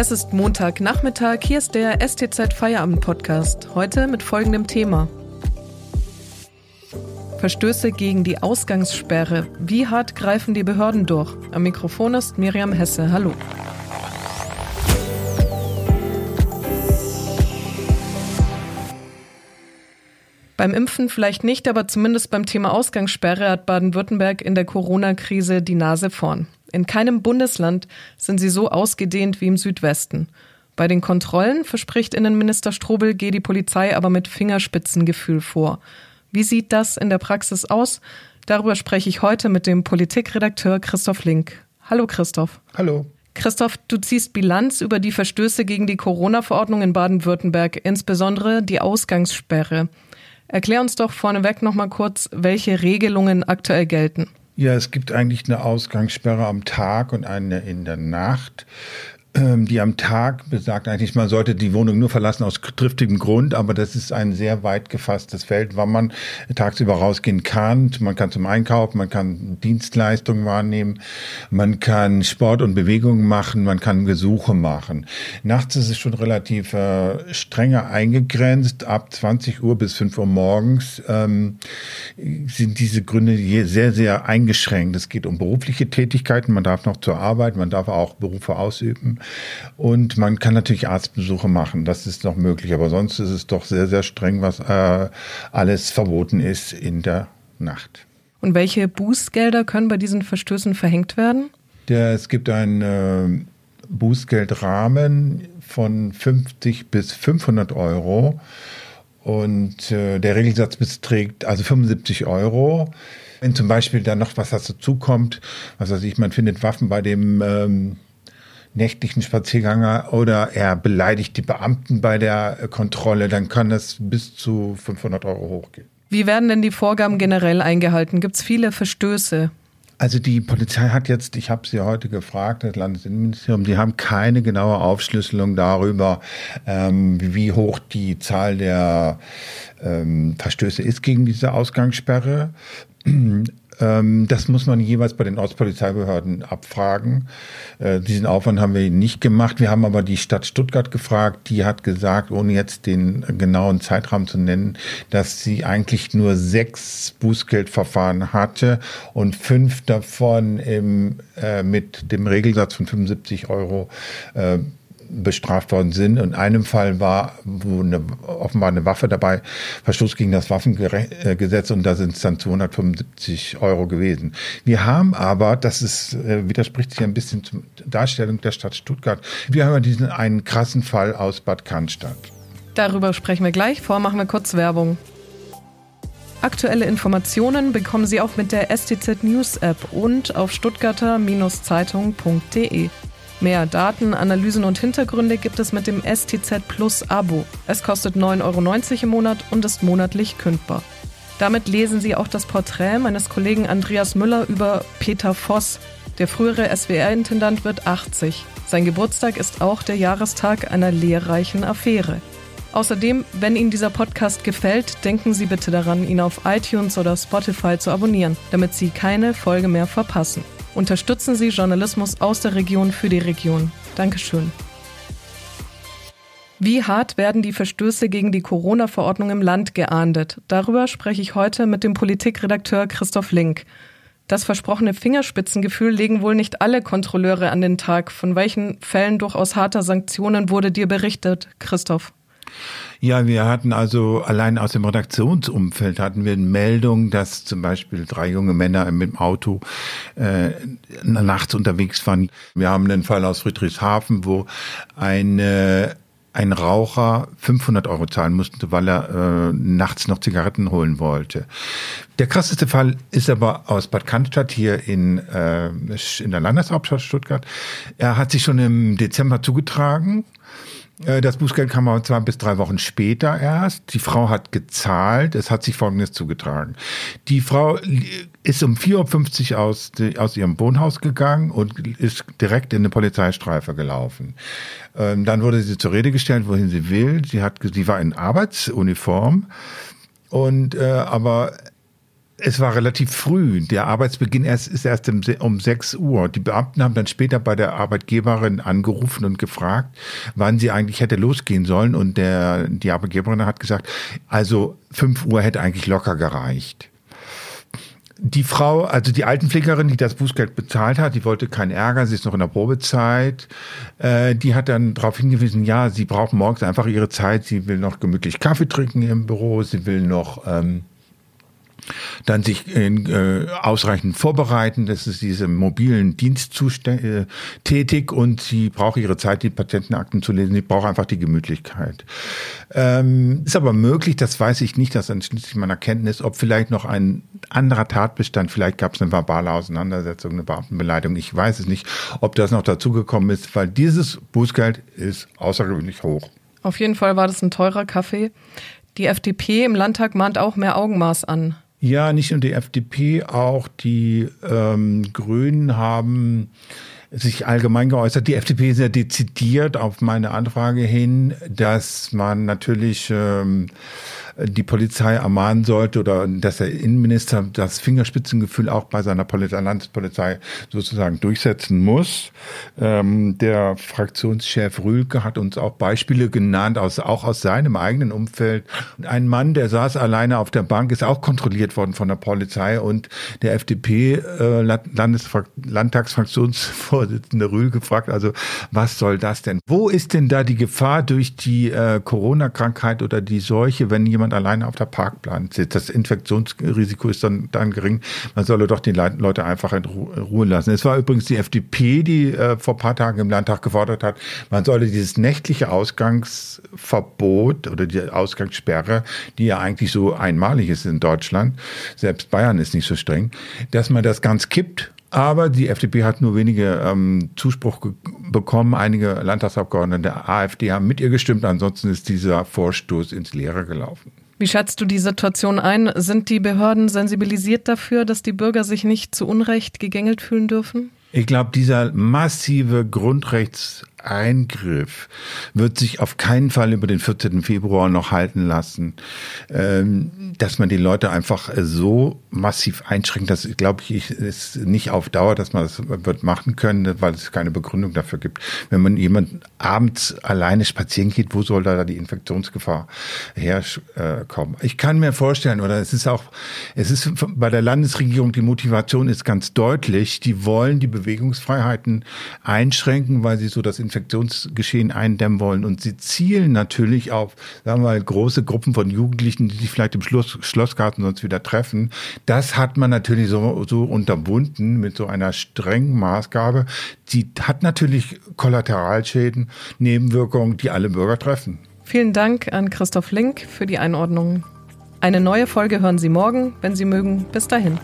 Es ist Montagnachmittag, hier ist der STZ Feierabend Podcast. Heute mit folgendem Thema. Verstöße gegen die Ausgangssperre. Wie hart greifen die Behörden durch? Am Mikrofon ist Miriam Hesse. Hallo. Beim Impfen vielleicht nicht, aber zumindest beim Thema Ausgangssperre hat Baden-Württemberg in der Corona-Krise die Nase vorn. In keinem Bundesland sind sie so ausgedehnt wie im Südwesten. Bei den Kontrollen, verspricht Innenminister Strobel, geht die Polizei aber mit Fingerspitzengefühl vor. Wie sieht das in der Praxis aus? Darüber spreche ich heute mit dem Politikredakteur Christoph Link. Hallo Christoph. Hallo. Christoph, du ziehst Bilanz über die Verstöße gegen die Corona-Verordnung in Baden-Württemberg, insbesondere die Ausgangssperre. Erklär uns doch vorneweg noch mal kurz, welche Regelungen aktuell gelten. Ja, es gibt eigentlich eine Ausgangssperre am Tag und eine in der Nacht. Ähm, die am Tag besagt eigentlich, man sollte die Wohnung nur verlassen aus triftigem Grund, aber das ist ein sehr weit gefasstes Feld, wann man tagsüber rausgehen kann. Man kann zum Einkaufen, man kann Dienstleistungen wahrnehmen, man kann Sport und Bewegung machen, man kann Gesuche machen. Nachts ist es schon relativ äh, strenger eingegrenzt. Ab 20 Uhr bis 5 Uhr morgens ähm, sind diese Gründe sehr, sehr eingeschränkt. Es geht um berufliche Tätigkeiten, man darf noch zur Arbeit, man darf auch Berufe ausüben. Und man kann natürlich Arztbesuche machen, das ist noch möglich. Aber sonst ist es doch sehr, sehr streng, was äh, alles verboten ist in der Nacht. Und welche Bußgelder können bei diesen Verstößen verhängt werden? Der, es gibt einen äh, Bußgeldrahmen von 50 bis 500 Euro. Und äh, der Regelsatz beträgt also 75 Euro. Wenn zum Beispiel dann noch was dazu kommt, was weiß ich, man findet Waffen bei dem ähm, nächtlichen Spaziergänger oder er beleidigt die Beamten bei der Kontrolle, dann kann das bis zu 500 Euro hochgehen. Wie werden denn die Vorgaben generell eingehalten? Gibt es viele Verstöße? Also die Polizei hat jetzt, ich habe sie heute gefragt, das Landesinnenministerium, die haben keine genaue Aufschlüsselung darüber, ähm, wie hoch die Zahl der ähm, Verstöße ist gegen diese Ausgangssperre. Ähm, das muss man jeweils bei den Ortspolizeibehörden abfragen. Äh, diesen Aufwand haben wir nicht gemacht. Wir haben aber die Stadt Stuttgart gefragt. Die hat gesagt, ohne jetzt den genauen Zeitraum zu nennen, dass sie eigentlich nur sechs Bußgeldverfahren hatte und fünf davon im, äh, mit dem Regelsatz von 75 Euro äh, bestraft worden sind. In einem Fall war wo eine, offenbar eine Waffe dabei, Verstoß gegen das Waffengesetz und da sind es dann 275 Euro gewesen. Wir haben aber, das ist, äh, widerspricht sich ein bisschen zur Darstellung der Stadt Stuttgart, wir haben diesen einen krassen Fall aus Bad Cannstatt. Darüber sprechen wir gleich. Vor machen wir kurz Werbung. Aktuelle Informationen bekommen Sie auch mit der STZ News App und auf stuttgarter-zeitung.de. Mehr Daten, Analysen und Hintergründe gibt es mit dem STZ Plus Abo. Es kostet 9,90 Euro im Monat und ist monatlich kündbar. Damit lesen Sie auch das Porträt meines Kollegen Andreas Müller über Peter Voss. Der frühere SWR-Intendant wird 80. Sein Geburtstag ist auch der Jahrestag einer lehrreichen Affäre. Außerdem, wenn Ihnen dieser Podcast gefällt, denken Sie bitte daran, ihn auf iTunes oder Spotify zu abonnieren, damit Sie keine Folge mehr verpassen. Unterstützen Sie Journalismus aus der Region für die Region. Dankeschön. Wie hart werden die Verstöße gegen die Corona-Verordnung im Land geahndet? Darüber spreche ich heute mit dem Politikredakteur Christoph Link. Das versprochene Fingerspitzengefühl legen wohl nicht alle Kontrolleure an den Tag. Von welchen Fällen durchaus harter Sanktionen wurde dir berichtet, Christoph? Ja, wir hatten also allein aus dem Redaktionsumfeld hatten wir eine Meldung, dass zum Beispiel drei junge Männer mit dem Auto äh, nachts unterwegs waren. Wir haben einen Fall aus Friedrichshafen, wo eine ein Raucher 500 Euro zahlen musste, weil er äh, nachts noch Zigaretten holen wollte. Der krasseste Fall ist aber aus Bad Cannstatt hier in, äh, in der Landeshauptstadt Stuttgart. Er hat sich schon im Dezember zugetragen das Bußgeld kam aber zwei bis drei Wochen später erst. Die Frau hat gezahlt. Es hat sich Folgendes zugetragen. Die Frau ist um 4.50 Uhr aus, aus ihrem Wohnhaus gegangen und ist direkt in eine Polizeistreife gelaufen. Ähm, dann wurde sie zur Rede gestellt, wohin sie will. Sie, hat, sie war in Arbeitsuniform. Und äh, aber es war relativ früh. Der Arbeitsbeginn erst, ist erst um 6 Uhr. Die Beamten haben dann später bei der Arbeitgeberin angerufen und gefragt, wann sie eigentlich hätte losgehen sollen. Und der, die Arbeitgeberin hat gesagt, also 5 Uhr hätte eigentlich locker gereicht die Frau, also die Altenpflegerin, die das Bußgeld bezahlt hat, die wollte keinen Ärger, sie ist noch in der Probezeit, äh, die hat dann darauf hingewiesen, ja, sie braucht morgens einfach ihre Zeit, sie will noch gemütlich Kaffee trinken im Büro, sie will noch ähm, dann sich äh, ausreichend vorbereiten. Das ist diese mobilen Dienstzustand äh, tätig und sie braucht ihre Zeit, die Patientenakten zu lesen. Sie braucht einfach die Gemütlichkeit. Ähm, ist aber möglich, das weiß ich nicht, das entschließt sich meiner Kenntnis, ob vielleicht noch ein anderer Tatbestand, vielleicht gab es eine verbale Auseinandersetzung, eine Beamtenbeleidigung. Ich weiß es nicht, ob das noch dazugekommen ist, weil dieses Bußgeld ist außergewöhnlich hoch. Auf jeden Fall war das ein teurer Kaffee. Die FDP im Landtag mahnt auch mehr Augenmaß an. Ja, nicht nur die FDP, auch die ähm, Grünen haben sich allgemein geäußert. Die FDP sehr dezidiert auf meine Anfrage hin, dass man natürlich ähm, die Polizei ermahnen sollte oder dass der Innenminister das Fingerspitzengefühl auch bei seiner Polizei, Landespolizei sozusagen durchsetzen muss. Ähm, der Fraktionschef Rülke hat uns auch Beispiele genannt, aus, auch aus seinem eigenen Umfeld. Ein Mann, der saß alleine auf der Bank, ist auch kontrolliert worden von der Polizei und der FDP äh, Rülke fragt also, was soll das denn? Wo ist denn da die Gefahr durch die äh, Corona-Krankheit oder die Seuche, wenn jemand jemand alleine auf der Parkplan sitzt. Das Infektionsrisiko ist dann, dann gering. Man solle doch die Leute einfach in Ruhe lassen. Es war übrigens die FDP, die äh, vor paar Tagen im Landtag gefordert hat, man solle dieses nächtliche Ausgangsverbot oder die Ausgangssperre, die ja eigentlich so einmalig ist in Deutschland, selbst Bayern ist nicht so streng, dass man das ganz kippt aber die FDP hat nur wenige ähm, Zuspruch bekommen. Einige Landtagsabgeordnete der AfD haben mit ihr gestimmt. Ansonsten ist dieser Vorstoß ins Leere gelaufen. Wie schätzt du die Situation ein? Sind die Behörden sensibilisiert dafür, dass die Bürger sich nicht zu Unrecht gegängelt fühlen dürfen? Ich glaube, dieser massive Grundrechtseingriff wird sich auf keinen Fall über den 14. Februar noch halten lassen. Ähm, dass man die Leute einfach so massiv einschränkt, das glaube ich, ist nicht auf Dauer, dass man das wird machen können, weil es keine Begründung dafür gibt. Wenn man jemand abends alleine spazieren geht, wo soll da die Infektionsgefahr herkommen? Ich kann mir vorstellen, oder es ist auch, es ist bei der Landesregierung, die Motivation ist ganz deutlich, die wollen die Bewegungsfreiheiten einschränken, weil sie so das Infektionsgeschehen eindämmen wollen. Und sie zielen natürlich auf, sagen wir mal, große Gruppen von Jugendlichen, die sich vielleicht im Schluss, Schlossgarten sonst wieder treffen. Das hat man natürlich so, so unterbunden mit so einer strengen Maßgabe. Die hat natürlich Kollateralschäden, Nebenwirkungen, die alle Bürger treffen. Vielen Dank an Christoph Link für die Einordnung. Eine neue Folge hören Sie morgen, wenn Sie mögen. Bis dahin.